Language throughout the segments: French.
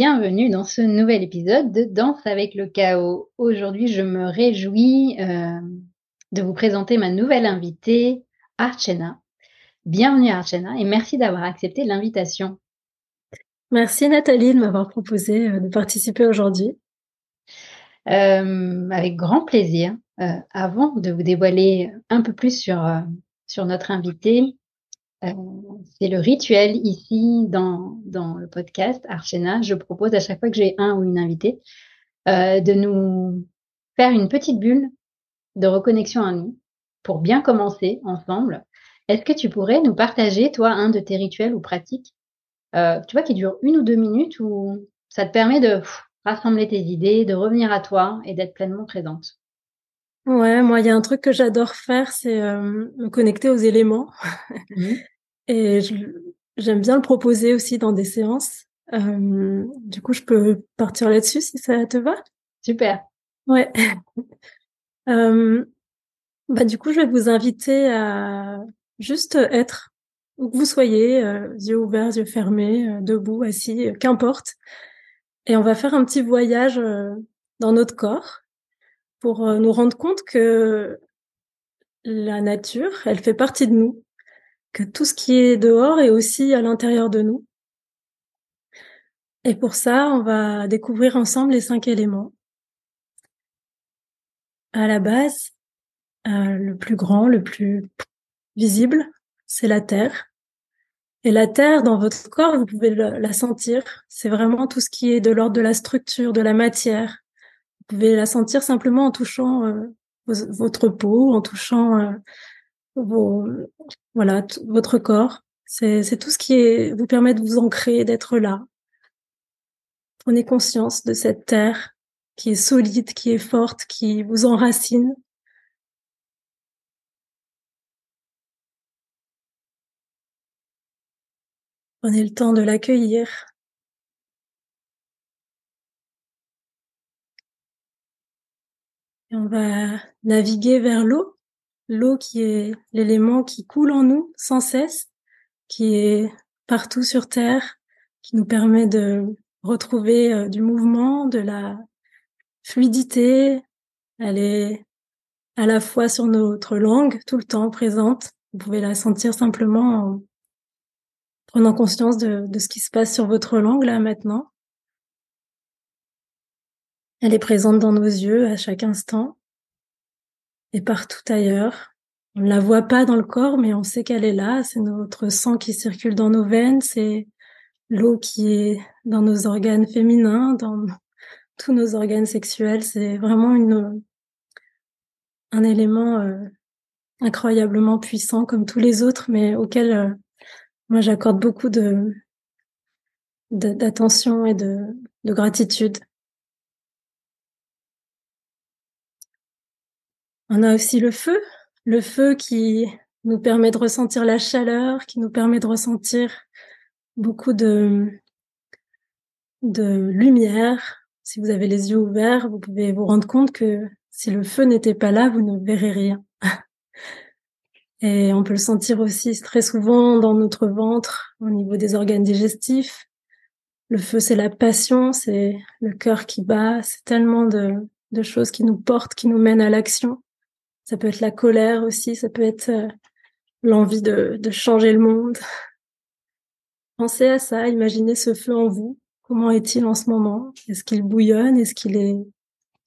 Bienvenue dans ce nouvel épisode de Danse avec le chaos. Aujourd'hui, je me réjouis euh, de vous présenter ma nouvelle invitée, Archena. Bienvenue Archena et merci d'avoir accepté l'invitation. Merci Nathalie de m'avoir proposé euh, de participer aujourd'hui. Euh, avec grand plaisir. avant de vous dévoiler un peu plus sur, sur notre invitée, euh, c'est le rituel ici dans, le podcast Archena. Je propose à chaque fois que j'ai un ou une invitée euh, de nous faire une petite bulle de reconnexion à nous pour bien commencer ensemble. Est-ce que tu pourrais nous partager, toi, un de tes rituels ou pratiques, euh, tu vois, qui dure une ou deux minutes où ça te permet de rassembler tes idées, de revenir à toi et d'être pleinement présente? Ouais, moi, il y a un truc que j'adore faire, c'est euh, me connecter aux éléments. Mmh. Et j'aime bien le proposer aussi dans des séances. Euh, du coup, je peux partir là-dessus si ça te va? Super. Ouais. euh, bah, du coup, je vais vous inviter à juste être où que vous soyez, euh, yeux ouverts, yeux fermés, euh, debout, assis, qu'importe. Et on va faire un petit voyage dans notre corps pour nous rendre compte que la nature, elle fait partie de nous que tout ce qui est dehors est aussi à l'intérieur de nous. Et pour ça, on va découvrir ensemble les cinq éléments. À la base, euh, le plus grand, le plus visible, c'est la terre. Et la terre, dans votre corps, vous pouvez la sentir. C'est vraiment tout ce qui est de l'ordre de la structure, de la matière. Pouvez la sentir simplement en touchant euh, votre peau, en touchant euh, vos, voilà, votre corps. C'est tout ce qui vous permet de vous ancrer, d'être là. Prenez conscience de cette terre qui est solide, qui est forte, qui vous enracine. Prenez le temps de l'accueillir. On va naviguer vers l'eau l'eau qui est l'élément qui coule en nous sans cesse, qui est partout sur Terre, qui nous permet de retrouver euh, du mouvement, de la fluidité. Elle est à la fois sur notre langue, tout le temps présente. Vous pouvez la sentir simplement en prenant conscience de ce qui se passe sur votre langue là maintenant. Elle est présente dans nos yeux à chaque instant et partout ailleurs. On ne la voit pas dans le corps, mais on sait qu'elle est là. C'est notre sang qui circule dans nos veines, c'est l'eau qui est dans nos organes féminins, dans tous nos organes sexuels. C'est vraiment un élément euh, incroyablement puissant comme tous les autres, mais auquel euh, moi j'accorde beaucoup d'attention et de gratitude. On a aussi le feu, le feu qui nous permet de ressentir la chaleur, qui nous permet de ressentir beaucoup de, de lumière. Si vous avez les yeux ouverts, vous pouvez vous rendre compte que si le feu n'était pas là, vous ne verrez rien. Et on peut le sentir aussi très souvent dans notre ventre, au niveau des organes digestifs. Le feu, c'est la passion, c'est le cœur qui bat, c'est tellement de, de choses qui nous portent, qui nous mènent à l'action. Ça peut être la colère aussi, ça peut être euh, l'envie de, changer le monde. Pensez à ça, imaginez ce feu en vous. Comment est-il en ce moment? Est-ce qu'il bouillonne? Est-ce qu'il est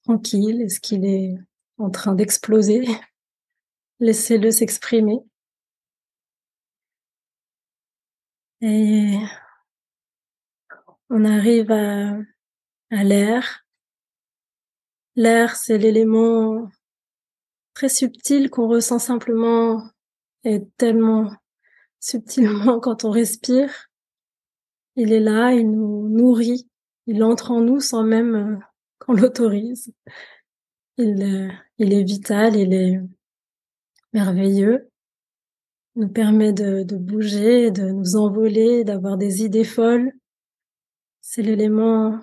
tranquille? Est-ce qu'il est en train d'exploser? Laissez-le s'exprimer. Et on arrive à l'air. L'air, c'est l'élément très subtil qu'on ressent simplement et tellement subtilement quand on respire. Il est là, il nous nourrit, il entre en nous sans même euh, qu'on l'autorise. Il, euh, il est vital, il est merveilleux, nous permet de bouger, de nous envoler, d'avoir des idées folles. C'est l'élément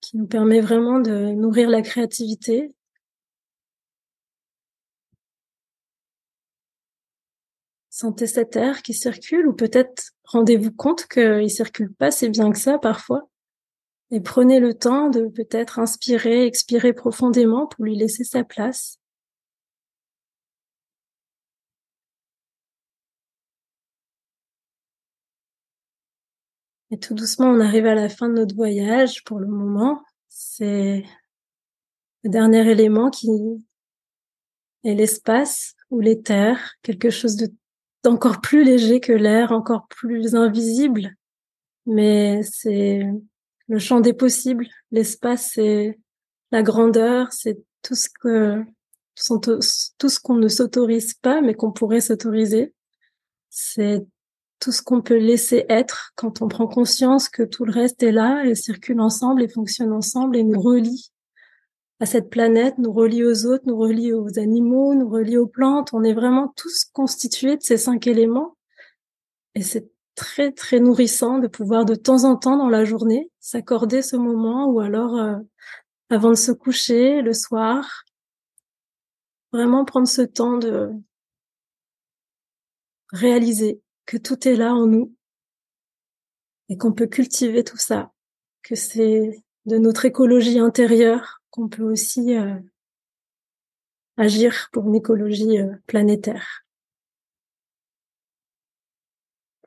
qui nous permet vraiment de nourrir la créativité. Sentez cet air qui circule ou peut-être rendez-vous compte qu'il circule pas si bien que ça parfois. Et prenez le temps de peut-être inspirer, expirer profondément pour lui laisser sa place. Et tout doucement, on arrive à la fin de notre voyage pour le moment. C'est le dernier élément qui est l'espace ou l'éther, quelque chose de d'encore plus léger que l'air, encore plus invisible. Mais c'est le champ des possibles. L'espace, c'est la grandeur, c'est tout ce que tout ce qu'on ne s'autorise pas, mais qu'on pourrait s'autoriser. C'est tout ce qu'on peut laisser être quand on prend conscience que tout le reste est là et circule ensemble et fonctionne ensemble et nous relie à cette planète, nous relie aux autres, nous relie aux animaux, nous relie aux plantes. On est vraiment tous constitués de ces cinq éléments. Et c'est très, très nourrissant de pouvoir de temps en temps dans la journée s'accorder ce moment ou alors euh, avant de se coucher, le soir, vraiment prendre ce temps de réaliser que tout est là en nous et qu'on peut cultiver tout ça, que c'est de notre écologie intérieure qu'on peut aussi euh, agir pour une écologie euh, planétaire.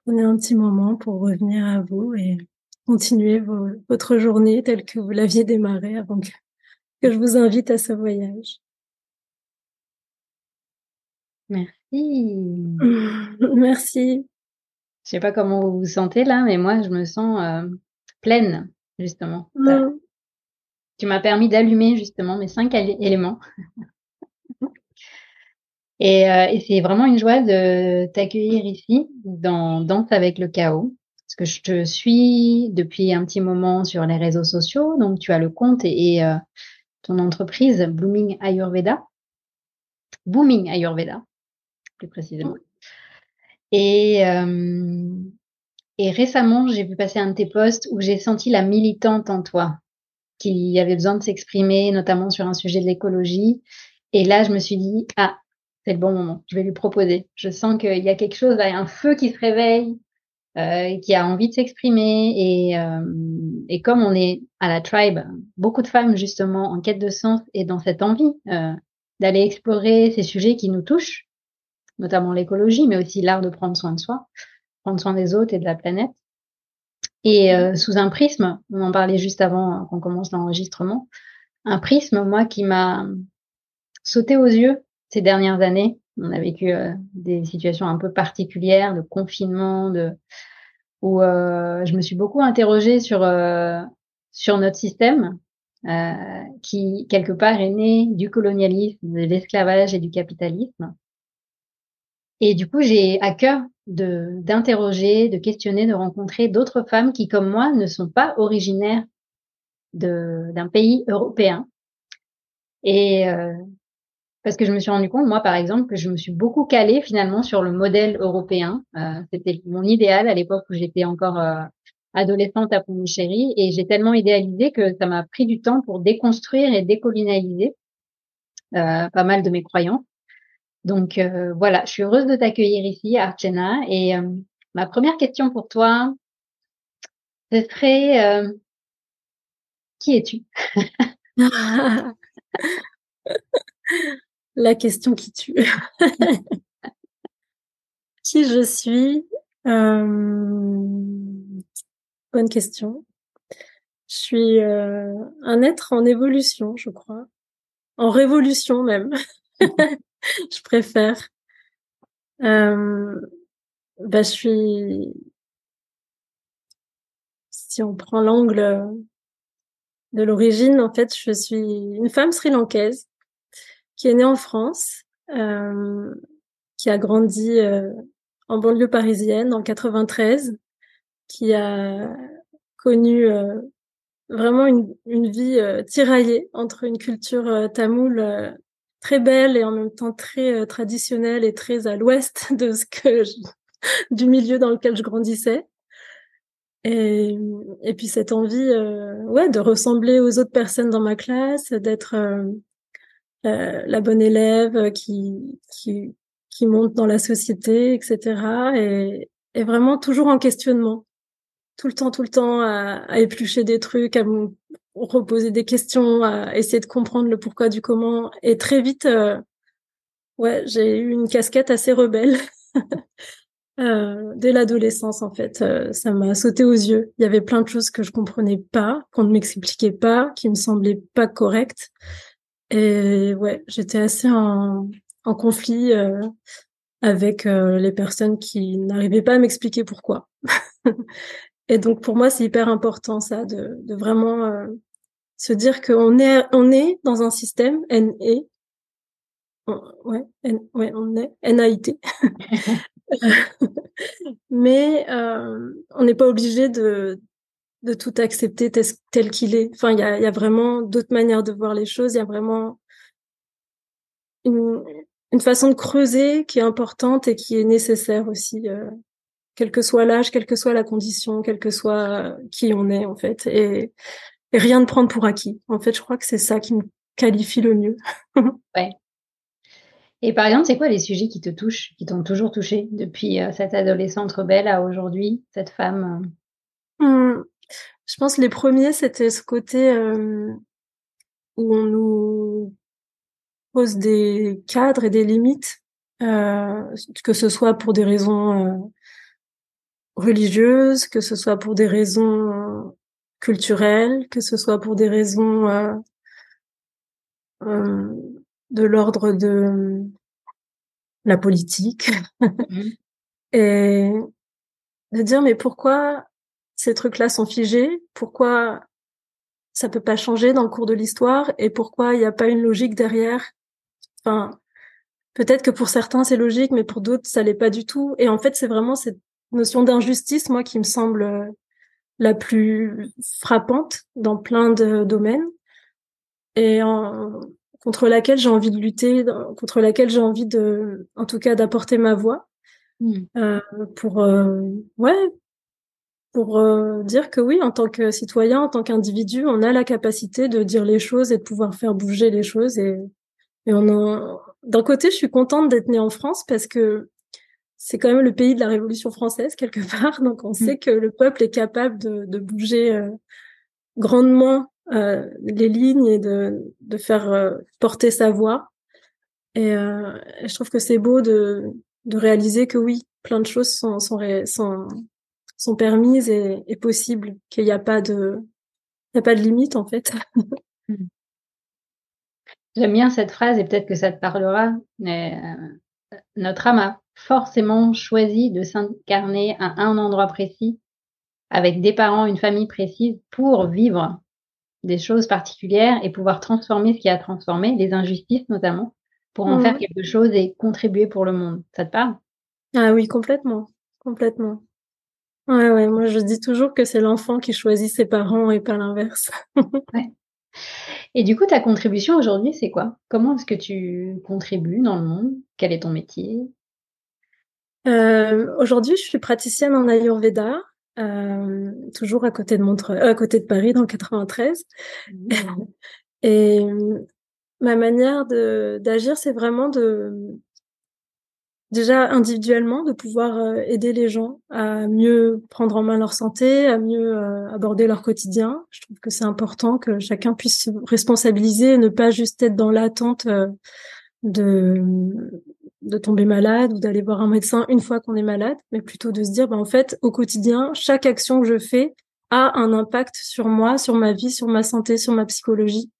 Prenez un petit moment pour revenir à vous et continuer votre journée telle que vous l'aviez démarrée avant que, que je vous invite à ce voyage. Merci. Merci. Je sais pas comment vous vous sentez là, mais moi, je me sens euh, pleine, justement. Tu m'as permis d'allumer, justement, mes cinq éléments. et, euh, et c'est vraiment une joie de t'accueillir ici, dans Danse avec le chaos. Parce que je te suis depuis un petit moment sur les réseaux sociaux. Donc, tu as le compte et, euh, ton entreprise, Blooming Ayurveda. Booming Ayurveda, plus précisément. Et, euh, et récemment, j'ai vu passer un de tes posts où j'ai senti la militante en toi, qui avait besoin de s'exprimer, notamment sur un sujet de l'écologie. Et là, je me suis dit, ah, c'est le bon moment, je vais lui proposer. Je sens qu'il y a quelque chose, un feu qui se réveille, euh, qui a envie de s'exprimer. Et, euh, et comme on est à la tribe, beaucoup de femmes justement en quête de sens et dans cette envie euh, d'aller explorer ces sujets qui nous touchent, notamment l'écologie, mais aussi l'art de prendre soin de soi, prendre soin des autres et de la planète. Et euh, sous un prisme, on en parlait juste avant qu'on commence l'enregistrement, un prisme, moi, qui m'a sauté aux yeux ces dernières années. On a vécu euh, des situations un peu particulières de confinement, de où euh, je me suis beaucoup interrogée sur sur notre système qui quelque part est né du colonialisme, de l'esclavage et du capitalisme et du coup, j'ai à cœur d'interroger, de questionner, de rencontrer d'autres femmes qui, comme moi, ne sont pas originaires d'un pays européen. Et euh, parce que je me suis rendu compte, moi, par exemple, que je me suis beaucoup calée finalement sur le modèle européen. Euh, C'était mon idéal à l'époque où j'étais encore euh, adolescente à Pondichéry et j'ai tellement idéalisé que ça m'a pris du temps pour déconstruire et décolonialiser pas mal de mes croyances. Donc euh, voilà, je suis heureuse de t'accueillir ici, Archena. Et euh, ma première question pour toi, ce serait qui es-tu? La question qui tue. qui je suis? Bonne question. Je suis un être en évolution, je crois. En révolution même. je préfère. Euh, bah, je suis. Si on prend l'angle de l'origine, en fait, je suis une femme sri-lankaise qui est née en France, euh, qui a grandi euh, en banlieue parisienne en 93, qui a connu euh, vraiment une, vie euh, tiraillée entre une culture tamoule très belle et en même temps très traditionnelle et très à l'ouest de ce que du milieu dans lequel je grandissais. Et, et puis cette envie, ouais, de ressembler aux autres personnes dans ma classe, d'être la bonne élève qui, qui qui monte dans la société, etc. Et, et vraiment toujours en questionnement tout le temps, tout le temps à, à éplucher des trucs, à me reposer des questions, à essayer de comprendre le pourquoi du comment. Et très vite, euh, ouais, j'ai eu une casquette assez rebelle. euh, dès l'adolescence, en fait, euh, ça m'a sauté aux yeux. Il y avait plein de choses que je comprenais pas, qu'on ne m'expliquait pas, qui me semblaient pas correctes. Et ouais, j'étais assez en, en conflit euh, avec euh, les personnes qui n'arrivaient pas à m'expliquer pourquoi. Et donc pour moi, c'est hyper important ça, de, de vraiment euh, se dire qu'on est, on est dans un système NE, ouais, ouais, on est NAIT, mais euh, on n'est pas obligé de de tout accepter tel, qu'il est. Enfin, il y a, y a vraiment d'autres manières de voir les choses. Il y a vraiment une, une façon de creuser qui est importante et qui est nécessaire aussi euh, quel que soit l'âge, quelle que soit la condition, quel que soit qui on est en fait, et, rien de prendre pour acquis. En fait, je crois que c'est ça qui me qualifie le mieux. ouais. Et par exemple, c'est quoi les sujets qui te touchent, qui t'ont toujours touché depuis euh, cette adolescente rebelle à aujourd'hui, cette femme euh? mmh. Je pense que les premiers, c'était ce côté euh, où on nous pose des cadres et des limites, que ce soit pour des raisons religieuse, que ce soit pour des raisons culturelles, que ce soit pour des raisons euh, euh, de l'ordre de la politique. Mmh. Et de dire mais pourquoi ces trucs-là sont figés? Pourquoi ça peut pas changer dans le cours de l'histoire? Et pourquoi il n'y a pas une logique derrière? Enfin, peut-être que pour certains c'est logique, mais pour d'autres ça l'est pas du tout. Et en fait, c'est vraiment cette notion d'injustice, moi, qui me semble euh, la plus frappante dans plein de domaines et en, contre laquelle j'ai envie de lutter, contre laquelle j'ai envie de, en tout cas, d'apporter ma voix mmh. euh, pour, euh, ouais, pour euh, dire que oui, en tant que citoyen, en tant qu'individu, on a la capacité de dire les choses et de pouvoir faire bouger les choses et, et on d'un côté, je suis contente d'être née en France parce que c'est quand même le pays de la Révolution française quelque part, donc on mm. sait que le peuple est capable de, de bouger euh, grandement euh, les lignes et de, de faire euh, porter sa voix. Et, je trouve que c'est beau de, de réaliser que oui, plein de choses sont sont sont, sont permises et, et possibles, qu'il n'y a pas de il y a pas de limite en fait. Mm. J'aime bien cette phrase et peut-être que ça te parlera. Mais, notre âme a forcément choisi de s'incarner à un endroit précis, avec des parents, une famille précise, pour vivre des choses particulières et pouvoir transformer ce qui a transformé, les injustices notamment, pour en faire quelque chose et contribuer pour le monde. Ça te parle? Ah oui, complètement, complètement. Ouais, ouais, moi je dis toujours que c'est l'enfant qui choisit ses parents et pas l'inverse. ouais. Et du coup, ta contribution aujourd'hui, c'est quoi? Comment est-ce que tu contribues dans le monde? Quel est ton métier? Euh, Aujourd'hui, je suis praticienne en Ayurveda, euh, toujours à côté de Montreux, à côté de Paris, dans le 93. Mmh. Et ma manière d'agir, c'est vraiment de déjà individuellement de pouvoir euh, aider les gens à mieux prendre en main leur santé, à mieux euh, aborder leur quotidien. Je trouve que c'est important que chacun puisse se responsabiliser et ne pas juste être dans l'attente euh, de tomber malade ou d'aller voir un médecin une fois qu'on est malade, mais plutôt de se dire bah en fait au quotidien, chaque action que je fais a un impact sur moi, sur ma vie, sur ma santé, sur ma psychologie.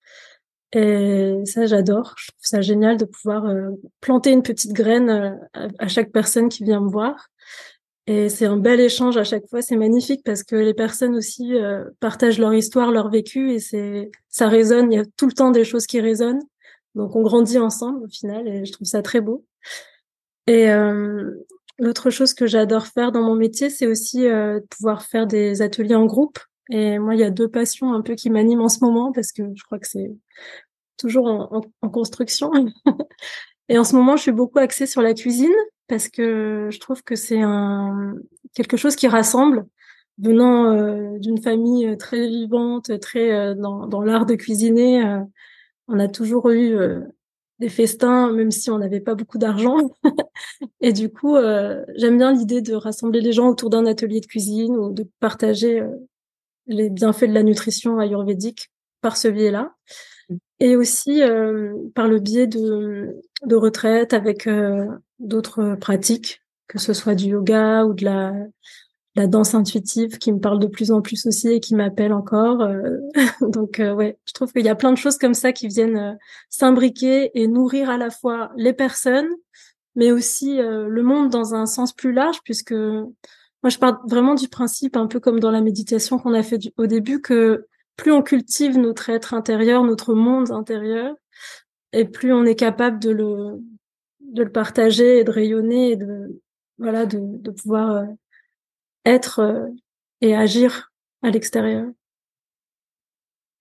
Et ça, j'adore. Je trouve ça génial de pouvoir euh, planter une petite graine euh, à, chaque personne qui vient me voir. Et c'est un bel échange à chaque fois. C'est magnifique parce que les personnes aussi euh, partagent leur histoire, leur vécu, et c'est ça résonne. Il y a tout le temps des choses qui résonnent. Donc on grandit ensemble au final, et je trouve ça très beau. Et l'autre chose que j'adore faire dans mon métier, c'est aussi de pouvoir faire des ateliers en groupe. Et moi, il y a deux passions un peu qui m'animent en ce moment parce que je crois que c'est toujours en, construction. et en ce moment, je suis beaucoup axée sur la cuisine parce que je trouve que c'est un quelque chose qui rassemble. Venant euh, d'une famille euh, très vivante, très euh, dans, dans l'art de cuisiner, on a toujours eu des festins, même si on n'avait pas beaucoup d'argent. et du coup, j'aime bien l'idée de rassembler les gens autour d'un atelier de cuisine ou de partager les bienfaits de la nutrition ayurvédique par ce biais-là. Et aussi euh, par le biais de, de retraite avec euh, d'autres pratiques, que ce soit du yoga ou de la, la danse intuitive qui me parle de plus en plus aussi et qui m'appelle encore. Euh. donc ouais, je trouve qu'il y a plein de choses comme ça qui viennent s'imbriquer et nourrir à la fois les personnes, mais aussi le monde dans un sens plus large, puisque moi, je pars vraiment du principe, un peu comme dans la méditation qu'on a fait au début, que plus on cultive notre être intérieur, notre monde intérieur, et plus on est capable de le, de le partager et de rayonner et de, voilà, de, de pouvoir euh, être euh, et agir à l'extérieur.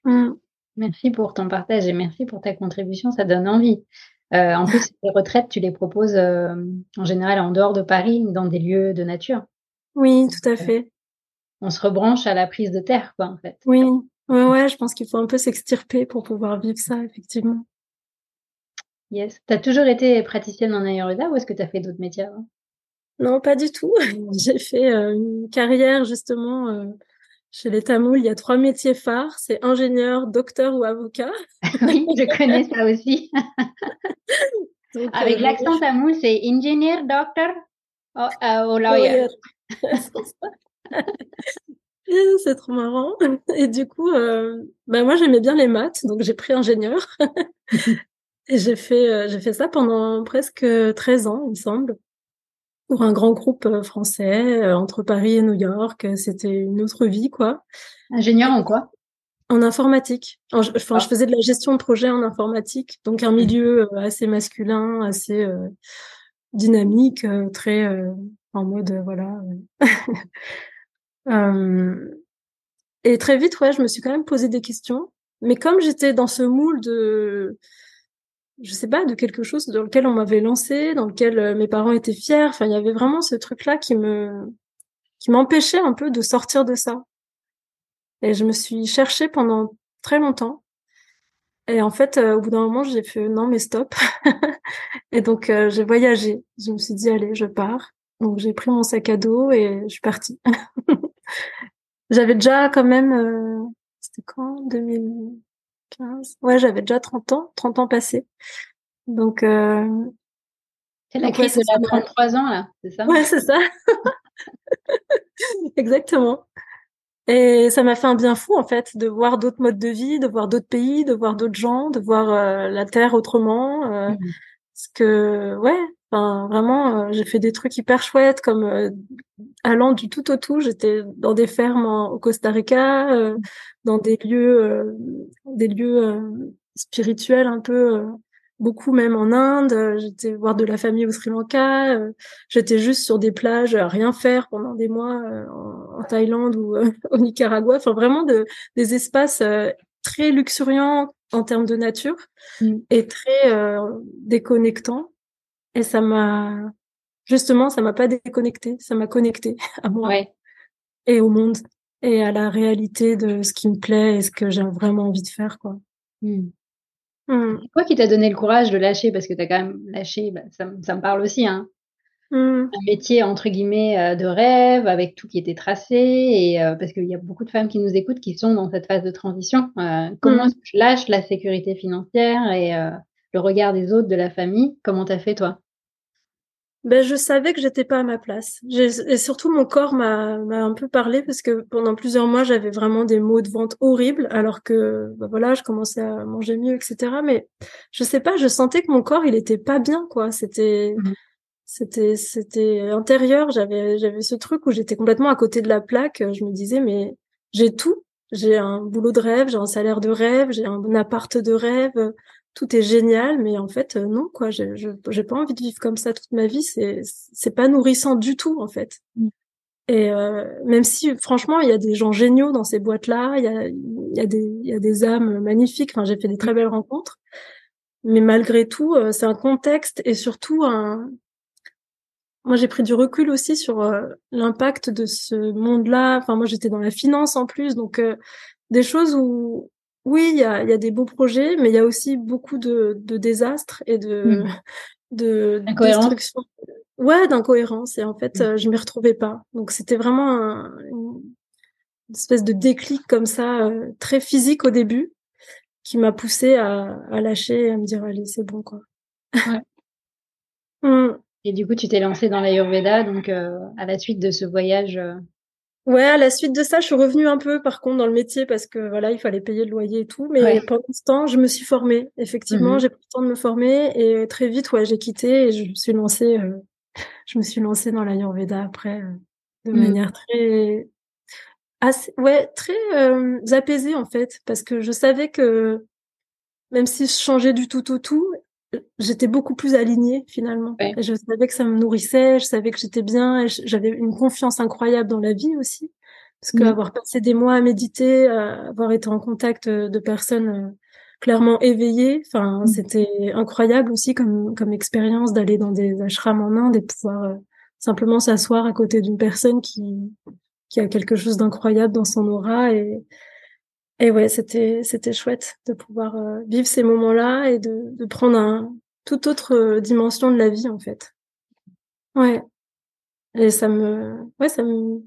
Mmh. Merci pour ton partage et merci pour ta contribution, ça donne envie. Euh, en plus, les retraites, tu les proposes en général en dehors de Paris, dans des lieux de nature. Oui, tout à fait. On se rebranche à la prise de terre, quoi, en fait. Oui, ouais, ouais, je pense qu'il faut un peu s'extirper pour pouvoir vivre ça, effectivement. Yes. T'as toujours été praticienne en Ayurveda ou est-ce que tu as fait d'autres métiers avant? Non, pas du tout. J'ai fait euh, une carrière justement euh, chez les Tamouls. Il y a trois métiers phares, c'est ingénieur, docteur ou avocat. oui, je connais ça aussi. Avec euh, l'accent tamoul, c'est ingénieur, docteur ou lawyer. c'est trop marrant. Et du coup, euh, bah moi j'aimais bien les maths, donc j'ai pris ingénieur. et j'ai fait, euh, j'ai fait ça pendant presque 13 ans, il me semble, pour un grand groupe euh, français euh, entre Paris et New York. C'était une autre vie, quoi. Ingénieur en quoi? En informatique. Enfin, je faisais de la gestion de projet en informatique, donc un milieu assez masculin, assez dynamique, très en mode voilà. Euh, et très vite, ouais, je me suis quand même posé des questions. Mais comme j'étais dans ce moule de, je sais pas, de quelque chose dans lequel on m'avait lancé, dans lequel euh, mes parents étaient fiers. Enfin, il y avait vraiment ce truc-là qui me, qui m'empêchait un peu de sortir de ça. Et je me suis cherchée pendant très longtemps. Et en fait, euh, au bout d'un moment, j'ai fait non mais stop. et donc j'ai voyagé. Je me suis dit allez, je pars. Donc j'ai pris mon sac à dos et je suis partie. j'avais déjà quand même, euh, c'était quand? 2015 Ouais, j'avais déjà 30 ans, 30 ans passés. Donc euh, c'est la crise de la 33 ans là, c'est ça? Ouais, c'est ça. Exactement. Et ça m'a fait un bien fou en fait de voir d'autres modes de vie, de voir d'autres pays, de voir d'autres gens, de voir euh, la terre autrement. Euh, mmh Parce que ouais, vraiment, euh, j'ai fait des trucs hyper chouettes, comme euh, allant du tout au tout. J'étais dans des fermes au Costa Rica, euh, dans des lieux, des lieux spirituels un peu, beaucoup même en Inde. J'étais voir de la famille au Sri Lanka. J'étais juste sur des plages à rien faire pendant des mois en, Thaïlande ou au Nicaragua. Enfin, vraiment de, des espaces très luxuriant en termes de nature mm. et très euh, déconnectant. Et ça m'a justement, ça m'a pas déconnecté, ça m'a connecté à moi et au monde et à la réalité de ce qui me plaît et ce que j'ai vraiment envie de faire, quoi. Mm. Mm. Quoi qui t'a donné le courage de lâcher? Parce que tu as quand même lâché, bah, ça, ça, me parle aussi, hein. Un métier entre guillemets euh, de rêve avec tout qui était tracé et euh, parce qu'il y a beaucoup de femmes qui nous écoutent qui sont dans cette phase de transition. Euh, comment est-ce que je lâche la sécurité financière et le regard des autres, de la famille? Comment t'as fait toi? Ben, je savais que j'étais pas à ma place. Et surtout, mon corps m'a un peu parlé parce que pendant plusieurs mois, j'avais vraiment des maux de vente horribles, alors que, ben voilà, je commençais à manger mieux, etc. Mais je sais pas, je sentais que mon corps, il était pas bien, quoi. C'était, mmh c'était, c'était intérieur. J'avais, j'avais ce truc où j'étais complètement à côté de la plaque. Je me disais, mais j'ai tout. J'ai un boulot de rêve, j'ai un salaire de rêve, j'ai un appart de rêve tout est génial, mais en fait euh, non quoi. Je j'ai pas envie de vivre comme ça toute ma vie. C'est c'est pas nourrissant du tout en fait. Mm. Et euh, même si franchement il y a des gens géniaux dans ces boîtes là, il y a il y a des il y a des âmes magnifiques. Enfin j'ai fait des très belles rencontres, mais malgré tout euh, c'est un contexte et surtout un moi, j'ai pris du recul aussi sur l'impact de ce monde-là. Enfin, moi, j'étais dans la finance en plus, donc des choses où oui, il y a, y a, des beaux projets, mais il y a aussi beaucoup de, de désastres et de, mmh. de destruction. Ouais, d'incohérence. Et en fait, mmh. euh, je m'y retrouvais pas. Donc, c'était vraiment un, une espèce de déclic comme ça, euh, très physique au début, qui m'a poussé à, à lâcher et à me dire, allez, c'est bon, quoi. Ouais. Mmh. Et du coup, tu t'es lancée dans l'Ayurveda, donc euh, à la suite de ce voyage Ouais, à la suite de ça, je suis revenue un peu, par contre, dans le métier parce que voilà, il fallait payer le loyer et tout. Mais pendant ce temps, je me suis formée. Effectivement, mmh j'ai pris le temps de me former et très vite, ouais, j'ai quitté et je me suis lancée. Euh, je me suis lancée dans l'Ayurveda après, euh, de mmh. manière très, assez, ouais, très euh, apaisée en fait, parce que je savais que même si je changeais du tout au tout, j'étais beaucoup plus alignée finalement. Et je savais que ça me nourrissait, je savais que j'étais bien, j'avais une confiance incroyable dans la vie aussi. Parce mmh. qu'avoir passé des mois à méditer, avoir été en contact euh, de personnes euh, clairement éveillées, enfin, mmh. c'était incroyable aussi comme, comme expérience d'aller dans des ashrams en Inde et pouvoir euh, simplement s'asseoir à côté d'une personne qui, qui a quelque chose d'incroyable dans son aura et, et ouais, c'était c'était chouette de pouvoir euh, vivre ces moments-là et de, de prendre un toute autre euh, dimension de la vie en fait. Ouais. Et ça me ouais ça me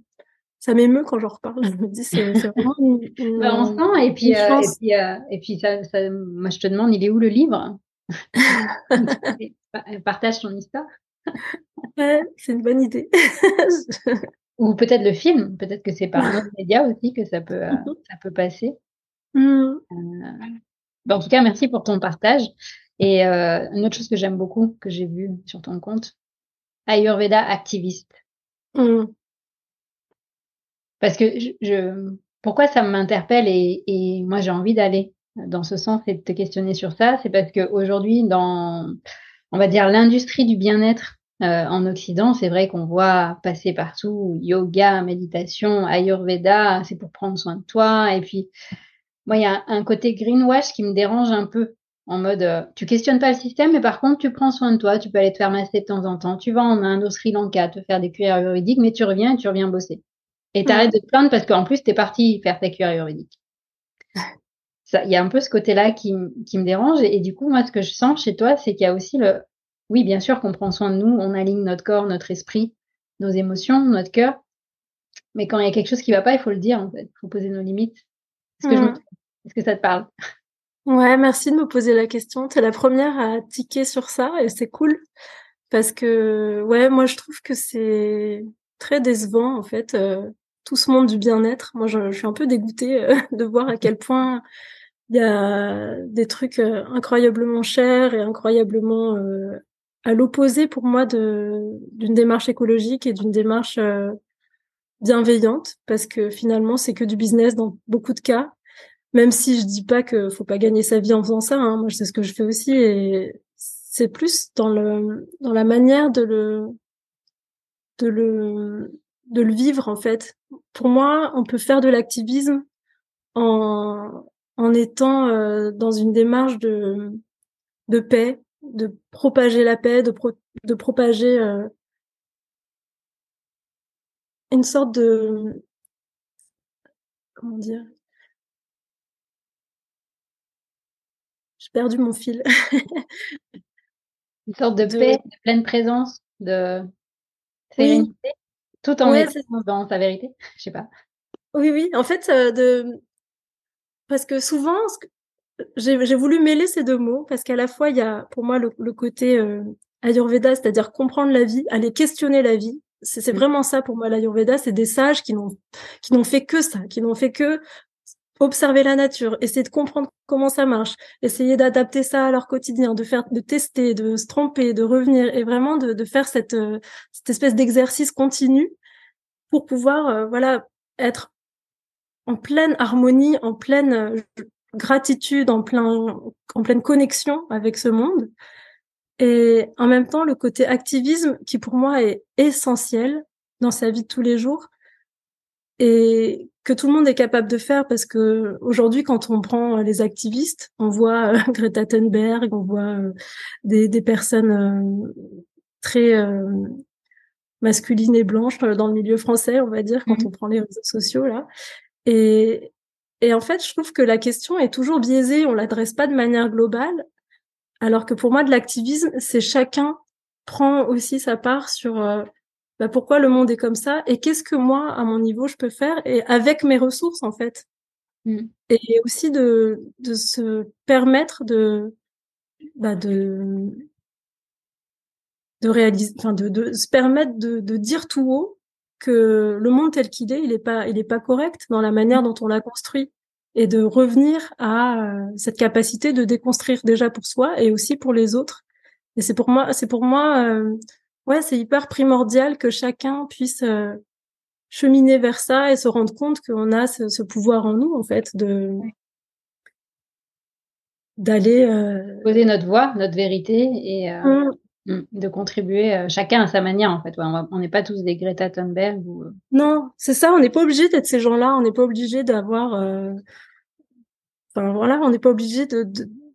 ça m'émeut quand j'en reparle. Je me dis c'est vraiment une, bah, on sent et puis euh, et puis, et puis ça, ça, moi je te demande il est où le livre? Partage ton histoire. Ouais, c'est une bonne idée. Ou peut-être le film, peut-être que c'est par un autre média aussi que ça peut, euh, mmh ça peut passer. Euh, en tout cas, merci pour ton partage. Et euh, une autre chose que j'aime beaucoup, que j'ai vu sur ton compte, Ayurveda activiste. Mmh. Parce que je, pourquoi ça m'interpelle et, et moi j'ai envie d'aller dans ce sens et de te questionner sur ça, c'est parce qu'aujourd'hui, dans, on va dire, l'industrie du bien-être euh, en Occident, c'est vrai qu'on voit passer partout yoga, méditation, ayurveda, c'est pour prendre soin de toi. Et puis, moi, il y a un côté greenwash qui me dérange un peu. En mode, euh, tu questionnes pas le système, mais par contre, tu prends soin de toi, tu peux aller te faire masser de temps en temps, tu vas en Inde, au Sri Lanka, te faire des cuirs ayurvédiques, mais tu reviens et tu reviens bosser. Et t'arrêtes de te plaindre parce qu'en plus, t'es parti faire ta cuir ayurvédique. Il y a un peu ce côté-là qui, qui me dérange. Et, et, du coup, moi, ce que je sens chez toi, c'est qu'il y a aussi le, oui, bien sûr qu'on prend soin de nous, on aligne notre corps, notre esprit, nos émotions, notre cœur. Mais quand il y a quelque chose qui va pas, il faut le dire, en fait. Il faut poser nos limites. Est-ce que, mmh. Est que ça te parle? Ouais, merci de me poser la question. Tu es la première à tiquer sur ça et c'est cool. Parce que, ouais, moi, je trouve que c'est très décevant, en fait, euh, tout ce monde du bien-être. Moi, je, suis un peu dégoûtée euh, de voir à quel point il y a des trucs euh, incroyablement chers et incroyablement à l'opposé pour moi de d'une démarche écologique et d'une démarche euh, bienveillante parce que finalement c'est que du business dans beaucoup de cas. Même si je dis pas que faut pas gagner sa vie en faisant ça hein, moi je sais ce que je fais aussi et c'est plus dans le dans la manière de le de le de le vivre en fait. Pour moi on peut faire de l'activisme en en étant euh, dans une démarche de, de paix, de propager la paix, de, de propager euh, une sorte de comment dire? J'ai perdu mon fil. une sorte de, paix, de pleine présence, de sérénité, tout en étant dans sa vérité. Je sais pas. Oui, oui. En fait, euh, de parce que souvent, j'ai voulu mêler ces deux mots parce qu'à la fois il y a pour moi le, côté euh, Ayurveda, c'est-à-dire comprendre la vie, aller questionner la vie. C'est mmh. vraiment ça pour moi l'Ayurveda, c'est des sages qui n'ont qui n'ont fait que ça, qui n'ont fait que observer la nature, essayer de comprendre comment ça marche, essayer d'adapter ça à leur quotidien, de faire, de tester, de se tromper, de revenir et vraiment de, de faire cette euh, cette espèce d'exercice continu pour pouvoir euh, voilà être en pleine harmonie, en pleine euh, gratitude, en plein, en pleine connexion avec ce monde. Et en même temps, le côté activisme qui pour moi est essentiel dans sa vie de tous les jours et que tout le monde est capable de faire parce que aujourd'hui, quand on prend les activistes, on voit euh, Greta Thunberg, on voit euh, des, des, personnes très masculines et blanches dans le milieu français, on va dire, quand mmh on prend les réseaux sociaux là. Et, et en fait, je trouve que la question est toujours biaisée, on l'adresse pas de manière globale, alors que pour moi, de l'activisme, c'est chacun prend aussi sa part sur euh, bah, pourquoi le monde est comme ça et qu'est-ce que moi, à mon niveau, je peux faire et avec mes ressources, en fait. Mmh. Et aussi de, de se permettre de, bah, de, de réaliser, enfin, de, de se permettre de, de dire tout haut que le monde tel qu'il est, il est pas, il est pas correct dans la manière dont on l'a construit et de revenir à euh, cette capacité de déconstruire déjà pour soi et aussi pour les autres. Et c'est pour moi, c'est pour moi, euh, ouais, c'est hyper primordial que chacun puisse euh, cheminer vers ça et se rendre compte qu'on a ce, pouvoir en nous en fait de d'aller poser notre voix, notre vérité et mmh. Mm. de contribuer euh, chacun à sa manière en fait. on n'est pas tous des Greta Thunberg ou. Euh. Non, c'est ça. On n'est pas obligé d'être ces gens-là. On n'est pas obligé d'avoir. Euh, enfin voilà, on n'est pas obligé de,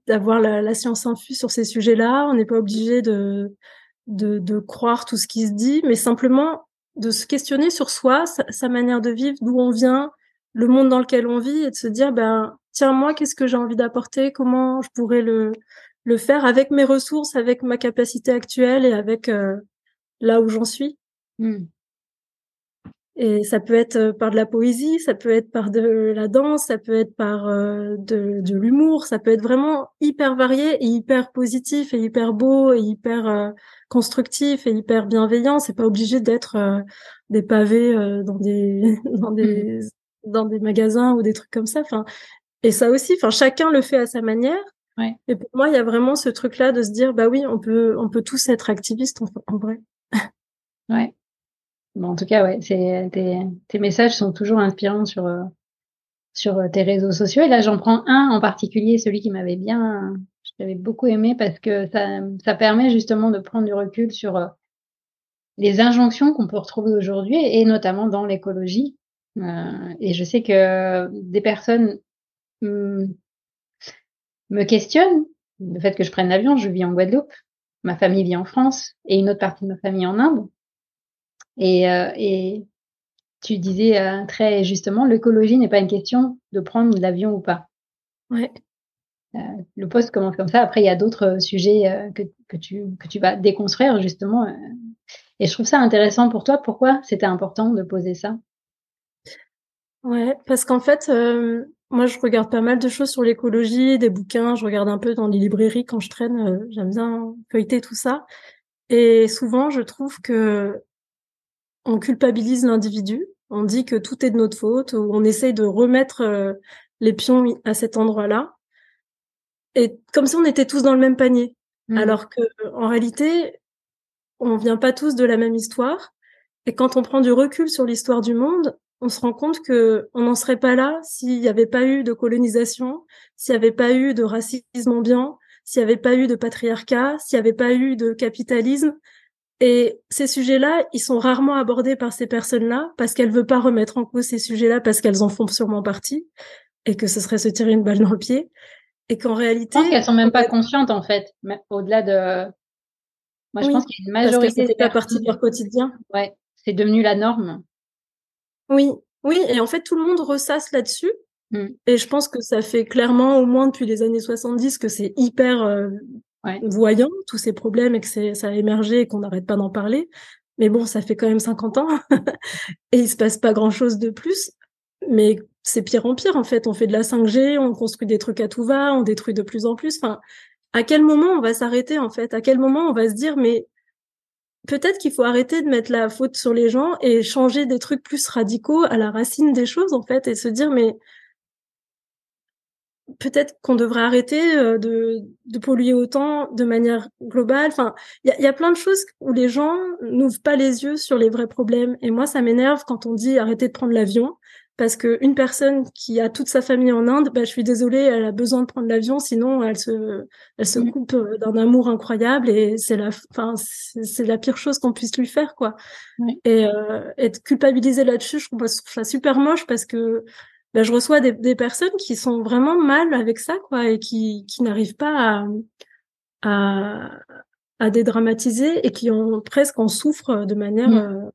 d'avoir la, science infuse sur ces sujets-là. On n'est pas obligé de, de, de croire tout ce qui se dit, mais simplement de se questionner sur soi, sa, sa manière de vivre, d'où on vient, le monde dans lequel on vit, et de se dire ben tiens moi qu'est-ce que j'ai envie d'apporter, comment je pourrais le le faire avec mes ressources, avec ma capacité actuelle et avec euh, là où j'en suis. Hmm. Et ça peut être euh, par de la poésie, ça peut être par de la danse, ça peut être par euh, de, de l'humour, ça peut être vraiment hyper varié et hyper positif et hyper beau et hyper constructif et hyper bienveillant. C'est pas obligé d'être des pavés dans des dans des hmm. dans des magasins ou des trucs comme ça. Enfin, et ça aussi, enfin chacun le fait à sa manière. Ouais. Et pour moi, il y a vraiment ce truc-là de se dire, bah oui, on peut, on peut tous être activistes en, vrai. ouais. Bon, en tout cas, ouais, c'est tes, tes messages sont toujours inspirants sur euh, sur euh, tes réseaux sociaux. Et là, j'en prends un en particulier, celui qui m'avait bien, j'avais beaucoup aimé parce que ça, ça permet justement de prendre du recul sur euh, les injonctions qu'on peut retrouver aujourd'hui et notamment dans l'écologie. Euh, et je sais que des personnes hum, me questionne. Le fait que je prenne l'avion, je vis en Guadeloupe, ma famille vit en France et une autre partie de ma famille en Inde. Et, euh, et tu disais euh, très justement, l'écologie n'est pas une question de prendre l'avion ou pas. Ouais. Euh, le poste commence comme ça. Après, il y a d'autres sujets que, que, tu, que tu vas déconstruire justement. et je trouve ça intéressant pour toi. Pourquoi c'était important de poser ça? Ouais, parce qu'en fait, moi, je regarde pas mal de choses sur l'écologie, des bouquins. Je regarde un peu dans les librairies quand je traîne. Euh, j'aime bien feuilleter tout ça. Et souvent, je trouve que on culpabilise l'individu. On dit que tout est de notre faute, ou on essaye de remettre euh, les pions à cet endroit-là. Et comme si on était tous dans le même panier. Mmh. Alors que, en réalité, on vient pas tous de la même histoire. Et quand on prend du recul sur l'histoire du monde, on se rend compte que on n'en serait pas là s'il n'y avait pas eu de colonisation, s'il n'y avait pas eu de racisme ambiant, s'il n'y avait pas eu de patriarcat, s'il n'y avait pas eu de capitalisme. Et ces sujets-là, ils sont rarement abordés par ces personnes-là parce qu'elles veulent pas remettre en cause ces sujets-là parce qu'elles en font sûrement partie. et que ce serait se tirer une balle dans le pied et qu'en réalité. Je pense qu'elles sont même pas conscientes en fait, au-delà de. Moi, je pense qu'il y a une majorité. Parce que pas partie de leur quotidien. Ouais, c'est devenu la norme. Oui, oui, et en fait, tout le monde ressasse là-dessus. Mm. Et je pense que ça fait clairement, au moins depuis les années 70, que c'est hyper euh, voyant, tous ces problèmes, et que ça a émergé et qu'on n'arrête pas d'en parler. Mais bon, ça fait quand même 50 ans et il se passe pas grand-chose de plus. Mais c'est pire en pire, en fait. On fait de la 5G, on construit des trucs à tout va, on détruit de plus en plus. Enfin, à quel moment on va s'arrêter, en fait? À quel moment on va se dire, mais peut-être qu'il faut arrêter de mettre la faute sur les gens et changer des trucs plus radicaux à la racine des choses, en fait, et se dire, mais peut-être qu'on devrait arrêter euh, de, polluer autant de manière globale. Enfin, il y y a, plein de choses où les gens n'ouvrent pas les yeux sur les vrais problèmes. Et moi, ça m'énerve quand on dit arrêter de prendre l'avion. Parce que une personne qui a toute sa famille en Inde, bah, je suis désolée, elle a besoin de prendre l'avion, sinon elle se, elle se mm. coupe euh, d'un amour incroyable et c'est la, enfin, c'est la pire chose qu'on puisse lui faire, quoi. Et euh, être culpabilisé là-dessus, je trouve ça super moche parce que ben, je reçois des, des, personnes qui sont vraiment mal avec ça, quoi, et qui, qui n'arrivent pas à, à, à, dédramatiser et qui ont presque en souffrent de manière, mmh. euh,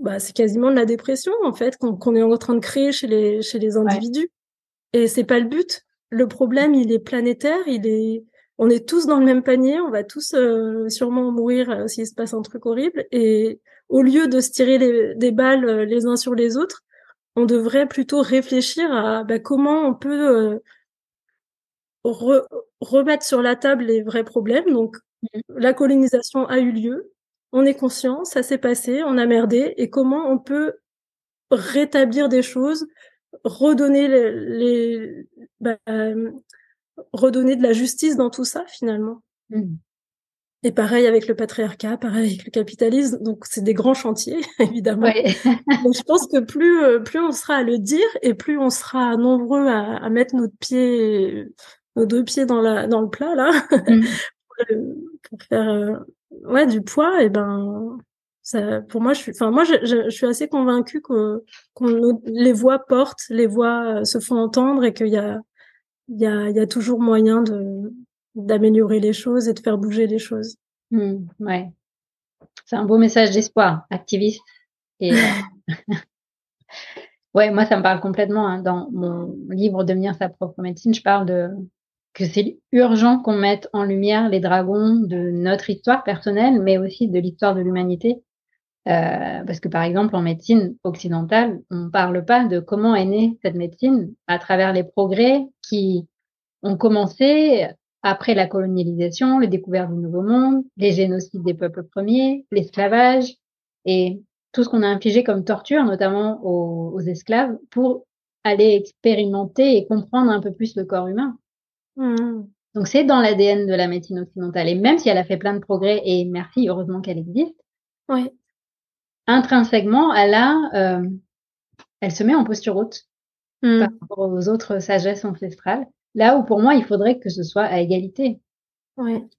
bah, c'est quasiment de la dépression en fait qu'on est en train de créer chez les chez les individus. Et c'est pas le but. Le problème, il est planétaire, il est, on est tous dans le même panier, on va tous euh, sûrement mourir euh, s'il se passe un truc horrible. Et au lieu de se tirer les, des balles les uns sur les autres, on devrait plutôt réfléchir à bah, comment on peut euh, remettre sur la table les vrais problèmes. Donc, mmh. la colonisation a eu lieu, on est conscient, ça s'est passé, on a merdé, et comment on peut rétablir des choses, redonner les, bah, redonner de la justice dans tout ça finalement. Mmh. Et pareil avec le patriarcat, pareil avec le capitalisme. Donc c'est des grands chantiers, évidemment. Donc je pense que plus euh, plus on sera à le dire et plus on sera nombreux à, à mettre notre pied, nos deux pieds dans la dans le plat là, mm. pour, faire euh, ouais du poids. Et ben ça, pour moi, je suis, enfin moi je, je, suis assez convaincue que les voix portent, les voix euh, se font entendre et qu'il y a il y a il y a toujours moyen de d'améliorer les choses et de faire bouger les choses. Mmh, ouais. C'est un beau message d'espoir, activiste. Et euh, ouais, moi ça me parle complètement. Hein. Dans mon livre Devenir sa propre médecine, je parle de que c'est urgent qu'on mette en lumière les dragons de notre histoire personnelle, mais aussi de l'histoire de l'humanité. Euh, parce que par exemple en médecine occidentale, on parle pas de comment est née cette médecine à travers les progrès qui ont commencé après la colonialisation, les découvertes du Nouveau Monde, les génocides des peuples premiers, l'esclavage et tout ce qu'on a infligé comme torture, notamment aux, esclaves, pour aller expérimenter et comprendre un peu plus le corps humain. Mmh. Donc c'est dans l'ADN de la médecine occidentale. Et même si elle a fait plein de progrès, et merci, heureusement qu'elle existe, intrinsèquement, elle a, euh, elle se met en posture haute mmh. par rapport aux autres sagesses ancestrales. Là où pour moi, il faudrait que ce soit à égalité.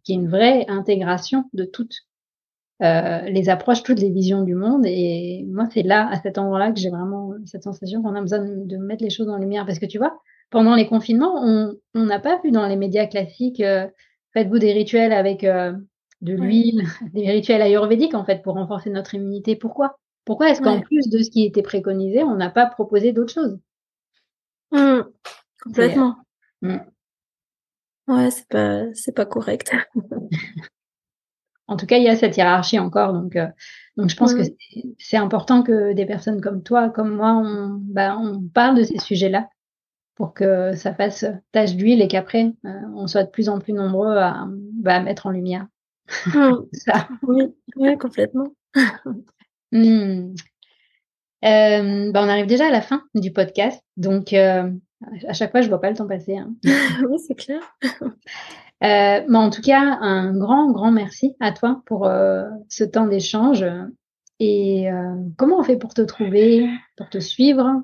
Qu'il y ait une vraie intégration de toutes euh, les approches, toutes les visions du monde. Et moi, c'est là, à cet endroit-là, que j'ai vraiment cette sensation qu'on a besoin de, mettre les choses en lumière. Parce que tu vois, pendant les confinements, on n'a pas vu dans les médias classiques, euh, faites-vous des rituels avec euh, de l'huile, des rituels ayurvédiques, en fait, pour renforcer notre immunité. Pourquoi? Pourquoi est-ce qu'en plus de ce qui était préconisé, on n'a pas proposé d'autres choses? Mmh. Complètement. Mmh. Ouais, c'est pas, c'est pas correct. en tout cas, il y a cette hiérarchie encore, donc, euh, donc je pense que c'est important que des personnes comme toi, comme moi, on, bah, on parle de ces sujets-là pour que ça fasse tache d'huile et qu'après, euh, on soit de plus en plus nombreux à, bah, mettre en lumière. Mmh. ça. Oui, complètement. Mmh. Euh, bah, on arrive déjà à la fin du podcast, donc à chaque fois, je vois pas le temps passer. Hein. oui, c'est clair. Euh, mais en tout cas, un grand, grand merci à toi pour euh, ce temps d'échange. Et euh, comment on fait pour te trouver, pour te suivre?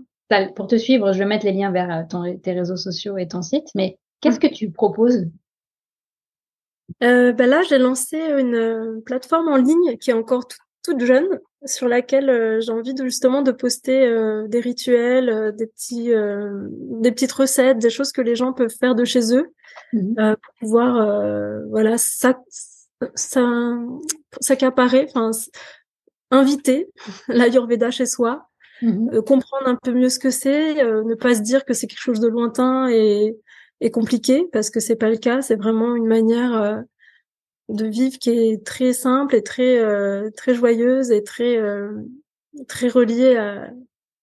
Pour te suivre, je vais mettre les liens vers tes réseaux sociaux et ton site. Mais qu'est-ce que tu proposes? Ben Là, j'ai lancé une plateforme en ligne qui est encore toute jeune sur laquelle j'ai envie de justement de poster des rituels, des petits, des petites recettes, des choses que les gens peuvent faire de chez eux mmh pour pouvoir, voilà, ça, ça, s'accaparer, enfin, inviter l'Ayurveda chez soi, mmh comprendre un peu mieux ce que c'est, ne pas se dire que c'est quelque chose de lointain et, et compliqué parce que c'est pas le cas. C'est vraiment une manière euh, de vivre qui est très simple et très euh, très joyeuse et très euh, très reliée à,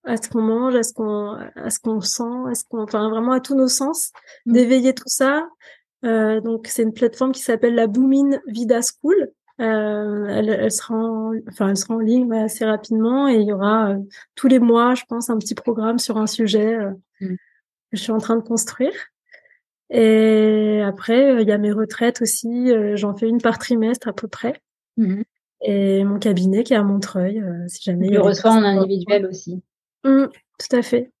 à ce qu'on mange, à ce qu'on à ce qu'on sent, à ce qu'on enfin vraiment à tous nos sens, mmh. d'éveiller tout ça. donc c'est une plateforme qui s'appelle la Boomin Vida School. Elle, elle, sera en, enfin elle sera en ligne assez rapidement et il y aura tous les mois, je pense, un petit programme sur un sujet mmh. que je suis en train de construire. Et après, euh, il y a mes retraites aussi. Euh, j'en fais une par trimestre à peu près. Mmh Et mon cabinet qui est à Montreuil, euh, si jamais. Tu reçois en individuel aussi. Mmh, tout à fait.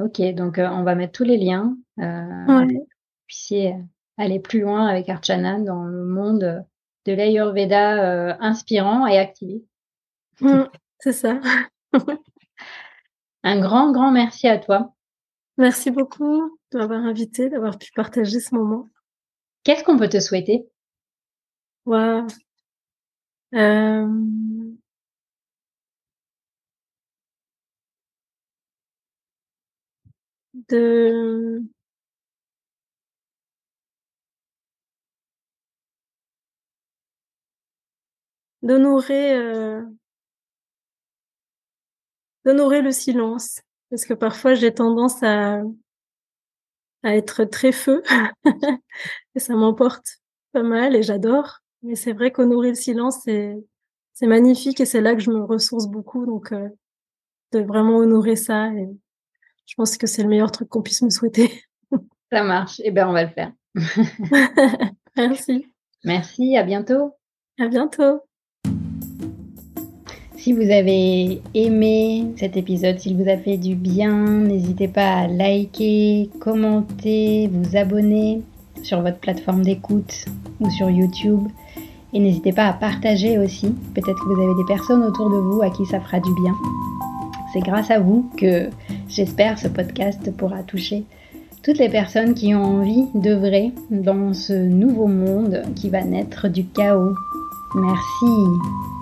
Ok, donc on va mettre tous les liens. Euh, ouais. Pour puissiez aller plus loin avec Archana dans le monde de l'Ayurveda inspirant et activé. Mmh, c'est ça. Un grand, grand merci à toi. Merci beaucoup de m'avoir invité, d'avoir pu partager ce moment. Qu'est-ce qu'on peut te souhaiter? Wow. euh... De d'honorer euh... d'honorer le silence parce que parfois j'ai tendance à à être très feu et ça m'emporte pas mal et j'adore. Mais c'est vrai qu'honorer le silence, c'est c'est magnifique et c'est là que je me ressource beaucoup. Donc euh, de vraiment honorer ça et je pense que c'est le meilleur truc qu'on puisse me souhaiter. ça marche. Eh ben on va le faire. Merci. Merci. À bientôt. À bientôt. Si vous avez aimé cet épisode, s'il vous a fait du bien, n'hésitez pas à liker, commenter, vous abonner sur votre plateforme d'écoute ou sur YouTube. Et n'hésitez pas à partager aussi. Peut-être que vous avez des personnes autour de vous à qui ça fera du bien. C'est grâce à vous que j'espère ce podcast pourra toucher toutes les personnes qui ont envie d'œuvrer dans ce nouveau monde qui va naître du chaos. Merci.